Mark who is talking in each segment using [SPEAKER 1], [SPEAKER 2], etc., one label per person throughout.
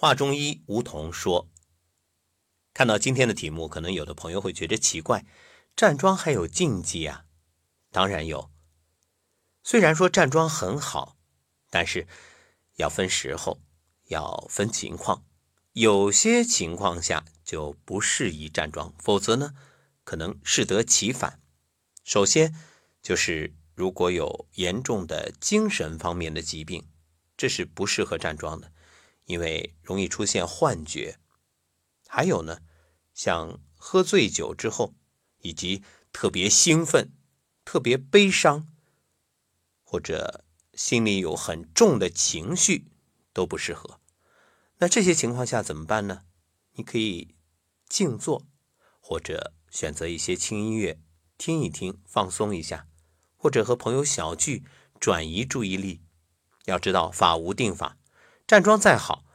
[SPEAKER 1] 华中医吴桐说：“看到今天的题目，可能有的朋友会觉得奇怪，站桩还有禁忌啊？当然有。虽然说站桩很好，但是要分时候，要分情况，有些情况下就不适宜站桩，否则呢，可能适得其反。首先就是如果有严重的精神方面的疾病，这是不适合站桩的。”因为容易出现幻觉，还有呢，像喝醉酒之后，以及特别兴奋、特别悲伤，或者心里有很重的情绪，都不适合。那这些情况下怎么办呢？你可以静坐，或者选择一些轻音乐听一听，放松一下，或者和朋友小聚，转移注意力。要知道，法无定法。站桩再好，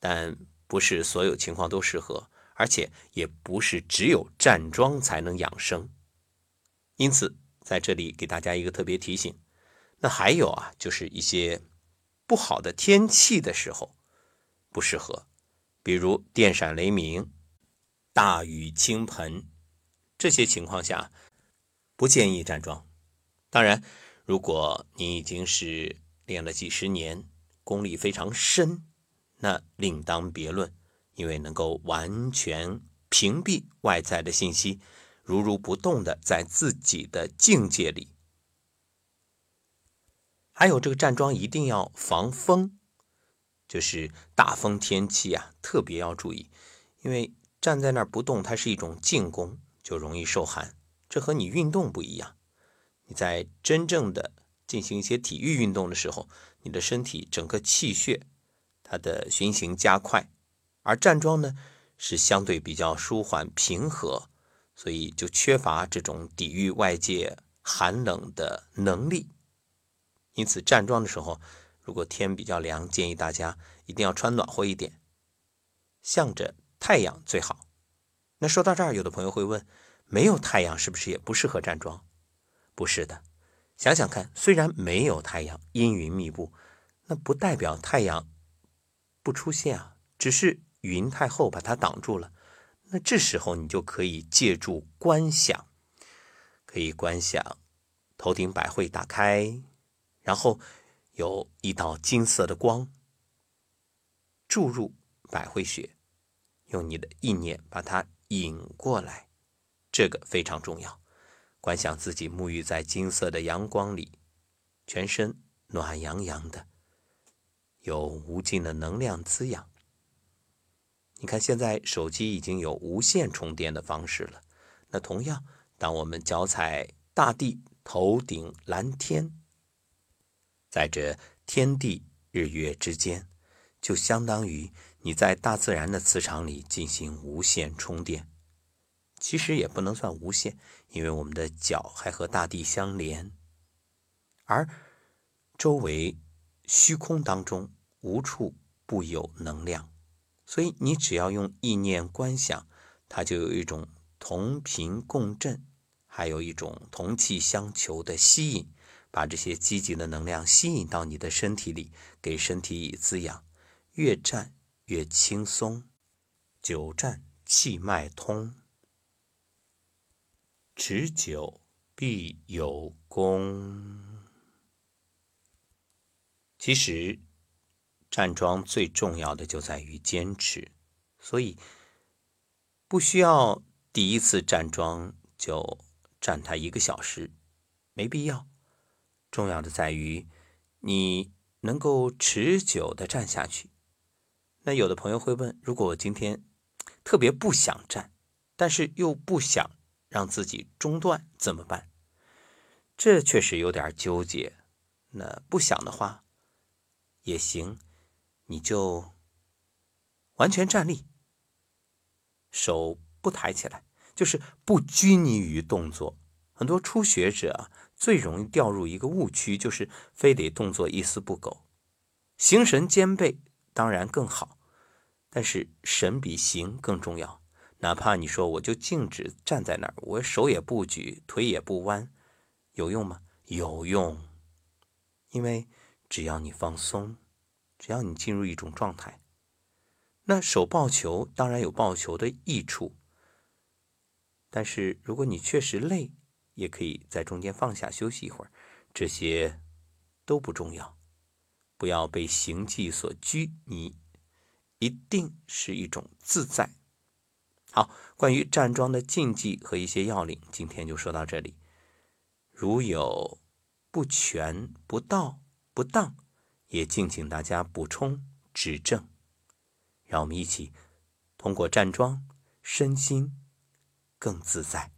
[SPEAKER 1] 但不是所有情况都适合，而且也不是只有站桩才能养生。因此，在这里给大家一个特别提醒。那还有啊，就是一些不好的天气的时候不适合，比如电闪雷鸣、大雨倾盆这些情况下，不建议站桩。当然，如果你已经是练了几十年。功力非常深，那另当别论，因为能够完全屏蔽外在的信息，如如不动的在自己的境界里。还有这个站桩一定要防风，就是大风天气啊，特别要注意，因为站在那儿不动，它是一种静功，就容易受寒。这和你运动不一样，你在真正的进行一些体育运动的时候。你的身体整个气血，它的循行加快，而站桩呢是相对比较舒缓平和，所以就缺乏这种抵御外界寒冷的能力。因此站桩的时候，如果天比较凉，建议大家一定要穿暖和一点，向着太阳最好。那说到这儿，有的朋友会问：没有太阳是不是也不适合站桩？不是的。想想看，虽然没有太阳，阴云密布，那不代表太阳不出现啊，只是云太厚把它挡住了。那这时候你就可以借助观想，可以观想头顶百会打开，然后有一道金色的光注入百会穴，用你的意念把它引过来，这个非常重要。观想自己沐浴在金色的阳光里，全身暖洋洋的，有无尽的能量滋养。你看，现在手机已经有无线充电的方式了。那同样，当我们脚踩大地，头顶蓝天，在这天地日月之间，就相当于你在大自然的磁场里进行无线充电。其实也不能算无限，因为我们的脚还和大地相连，而周围虚空当中无处不有能量，所以你只要用意念观想，它就有一种同频共振，还有一种同气相求的吸引，把这些积极的能量吸引到你的身体里，给身体以滋养，越站越轻松，久站气脉通。持久必有功。其实站桩最重要的就在于坚持，所以不需要第一次站桩就站它一个小时，没必要。重要的在于你能够持久的站下去。那有的朋友会问：如果我今天特别不想站，但是又不想。让自己中断怎么办？这确实有点纠结。那不想的话也行，你就完全站立，手不抬起来，就是不拘泥于动作。很多初学者啊，最容易掉入一个误区，就是非得动作一丝不苟，形神兼备当然更好，但是神比形更重要。哪怕你说我就静止站在那儿，我手也不举，腿也不弯，有用吗？有用，因为只要你放松，只要你进入一种状态，那手抱球当然有抱球的益处，但是如果你确实累，也可以在中间放下休息一会儿，这些都不重要。不要被形迹所拘泥，一定是一种自在。好，关于站桩的禁忌和一些要领，今天就说到这里。如有不全、不到、不当，也敬请大家补充指正。让我们一起通过站桩，身心更自在。